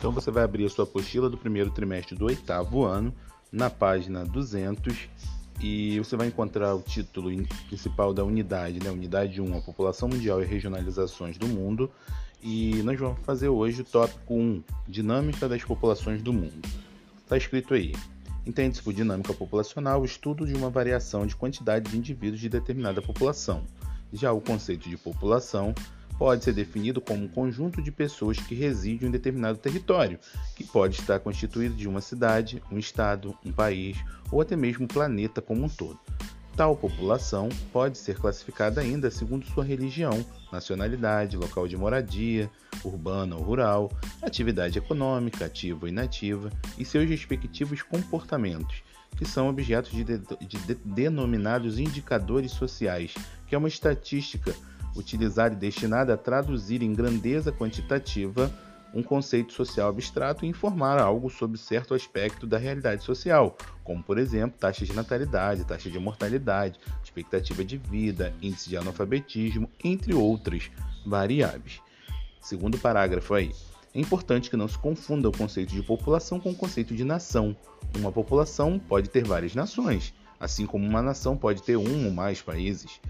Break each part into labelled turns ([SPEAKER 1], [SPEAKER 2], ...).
[SPEAKER 1] Então você vai abrir a sua apostila do primeiro trimestre do oitavo ano, na página 200, e você vai encontrar o título principal da unidade, né? Unidade 1, a população mundial e regionalizações do mundo. E nós vamos fazer hoje o tópico 1, dinâmica das populações do mundo. Está escrito aí. Entende-se por dinâmica populacional o estudo de uma variação de quantidade de indivíduos de determinada população. Já o conceito de população pode ser definido como um conjunto de pessoas que residem em determinado território, que pode estar constituído de uma cidade, um estado, um país ou até mesmo um planeta como um todo. Tal população pode ser classificada ainda segundo sua religião, nacionalidade, local de moradia, urbana ou rural, atividade econômica, ativa ou inativa, e seus respectivos comportamentos, que são objetos de, de, de denominados indicadores sociais, que é uma estatística utilizada e destinada a traduzir em grandeza quantitativa um conceito social abstrato e informar algo sobre certo aspecto da realidade social, como, por exemplo, taxa de natalidade, taxa de mortalidade, expectativa de vida, índice de analfabetismo, entre outras variáveis. Segundo parágrafo aí. É importante que não se confunda o conceito de população com o conceito de nação. Uma população pode ter várias nações, assim como uma nação pode ter um ou mais países.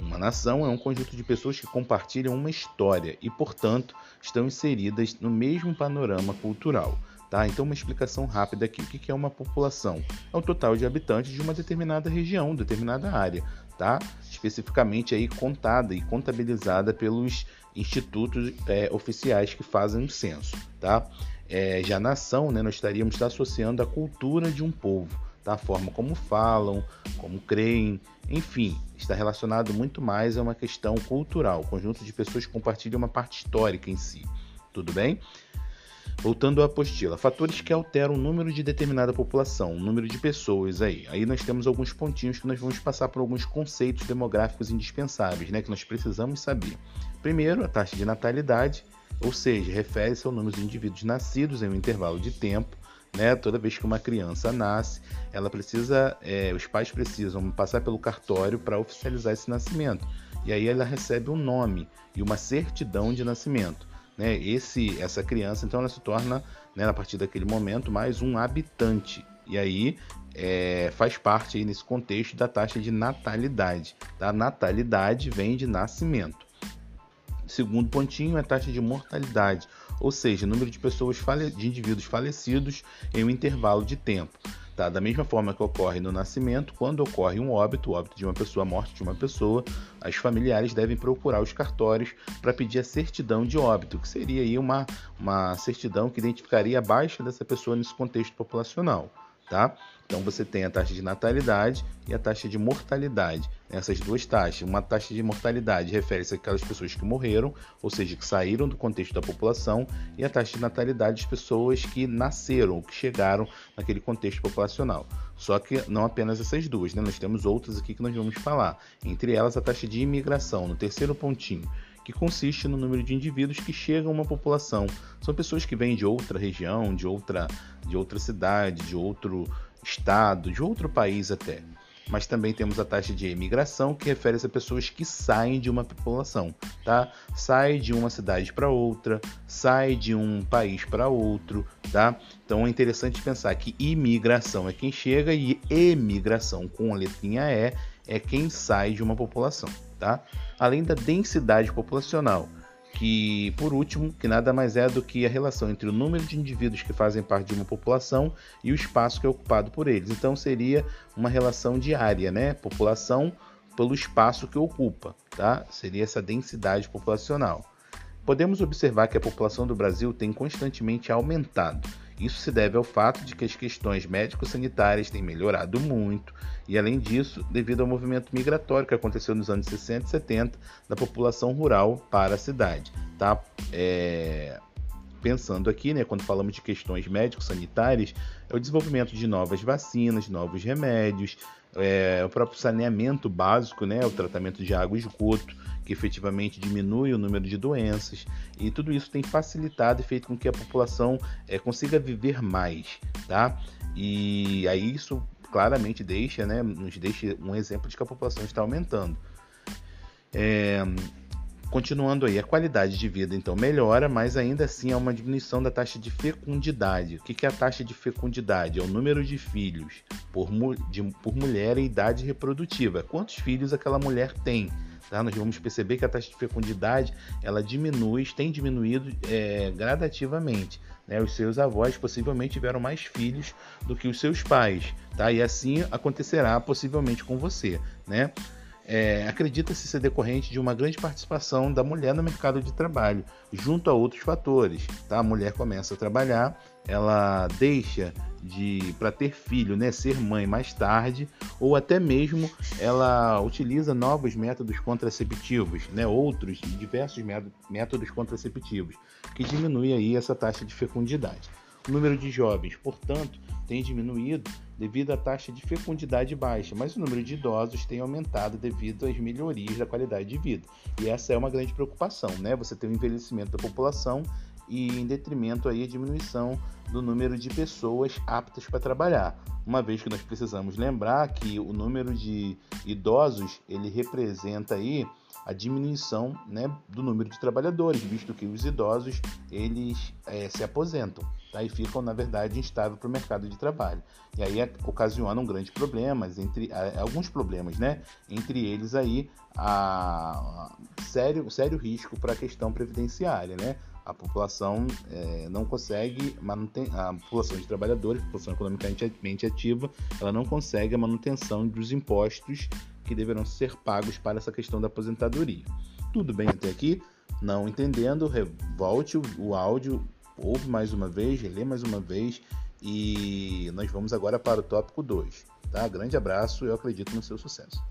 [SPEAKER 1] Uma nação é um conjunto de pessoas que compartilham uma história e, portanto, estão inseridas no mesmo panorama cultural. Tá? Então, uma explicação rápida aqui. O que é uma população? É o total de habitantes de uma determinada região, determinada área, tá? especificamente aí contada e contabilizada pelos institutos é, oficiais que fazem o censo. Tá? É, já nação, né, nós estaríamos associando a cultura de um povo da forma como falam, como creem, enfim, está relacionado muito mais a uma questão cultural, conjunto de pessoas que compartilham uma parte histórica em si. Tudo bem? Voltando à apostila, fatores que alteram o número de determinada população, o número de pessoas aí. Aí nós temos alguns pontinhos que nós vamos passar por alguns conceitos demográficos indispensáveis, né, que nós precisamos saber. Primeiro, a taxa de natalidade, ou seja, refere-se ao número de indivíduos nascidos em um intervalo de tempo né? Toda vez que uma criança nasce, ela precisa, é, os pais precisam passar pelo cartório para oficializar esse nascimento. E aí ela recebe um nome e uma certidão de nascimento. Né? Esse, essa criança, então, ela se torna, né, a partir daquele momento, mais um habitante. E aí é, faz parte aí nesse contexto da taxa de natalidade. Tá? Natalidade vem de nascimento. Segundo pontinho é a taxa de mortalidade, ou seja, número de pessoas de indivíduos falecidos em um intervalo de tempo. Tá? Da mesma forma que ocorre no nascimento, quando ocorre um óbito, o óbito de uma pessoa, a morte de uma pessoa, os familiares devem procurar os cartórios para pedir a certidão de óbito, que seria aí uma, uma certidão que identificaria a baixa dessa pessoa nesse contexto populacional tá? Então você tem a taxa de natalidade e a taxa de mortalidade. Essas duas taxas. Uma taxa de mortalidade refere-se àquelas pessoas que morreram, ou seja, que saíram do contexto da população, e a taxa de natalidade das pessoas que nasceram que chegaram naquele contexto populacional. Só que não apenas essas duas, né? Nós temos outras aqui que nós vamos falar. Entre elas a taxa de imigração, no terceiro pontinho que consiste no número de indivíduos que chegam a uma população. São pessoas que vêm de outra região, de outra, de outra cidade, de outro estado, de outro país até. Mas também temos a taxa de emigração, que refere-se a pessoas que saem de uma população, tá? Sai de uma cidade para outra, sai de um país para outro, tá? Então é interessante pensar que imigração é quem chega e emigração com a letrinha E é quem sai de uma população tá? Além da densidade populacional, que por último, que nada mais é do que a relação entre o número de indivíduos que fazem parte de uma população e o espaço que é ocupado por eles. Então seria uma relação diária, né? População pelo espaço que ocupa, tá? Seria essa densidade populacional. Podemos observar que a população do Brasil tem constantemente aumentado isso se deve ao fato de que as questões médico-sanitárias têm melhorado muito, e além disso, devido ao movimento migratório que aconteceu nos anos 60 e 70 da população rural para a cidade. Tá? É... Pensando aqui, né, quando falamos de questões médico-sanitárias, é o desenvolvimento de novas vacinas, novos remédios, é, o próprio saneamento básico, né, o tratamento de água e esgoto, que efetivamente diminui o número de doenças, e tudo isso tem facilitado e feito com que a população é, consiga viver mais, tá? E aí isso claramente deixa, né, nos deixa um exemplo de que a população está aumentando. É, Continuando aí, a qualidade de vida então melhora, mas ainda assim há uma diminuição da taxa de fecundidade. O que é a taxa de fecundidade? É o número de filhos por, de, por mulher em idade reprodutiva. Quantos filhos aquela mulher tem? Tá? Nós vamos perceber que a taxa de fecundidade ela diminui, tem diminuído é, gradativamente. Né? Os seus avós possivelmente tiveram mais filhos do que os seus pais, tá? E assim acontecerá possivelmente com você, né? É, Acredita-se ser decorrente de uma grande participação da mulher no mercado de trabalho, junto a outros fatores. Tá? A mulher começa a trabalhar, ela deixa de para ter filho, né, ser mãe mais tarde, ou até mesmo ela utiliza novos métodos contraceptivos, né, outros diversos métodos contraceptivos, que diminui aí essa taxa de fecundidade. O número de jovens, portanto, tem diminuído devido à taxa de fecundidade baixa, mas o número de idosos tem aumentado devido às melhorias da qualidade de vida. E essa é uma grande preocupação, né? Você tem o envelhecimento da população e em detrimento aí a diminuição do número de pessoas aptas para trabalhar. Uma vez que nós precisamos lembrar que o número de idosos ele representa aí a diminuição né, do número de trabalhadores, visto que os idosos eles é, se aposentam tá, e ficam na verdade instáveis para o mercado de trabalho e aí ocasiona um grande problemas entre alguns problemas, né? Entre eles aí a, a sério sério risco para a questão previdenciária, né? a população é, não consegue manter a população de trabalhadores, população economicamente ativa, ela não consegue a manutenção dos impostos que deverão ser pagos para essa questão da aposentadoria. Tudo bem até aqui? Não entendendo, volte o, áudio, ouve mais uma vez, relê mais uma vez e nós vamos agora para o tópico 2. Tá? Grande abraço, eu acredito no seu sucesso.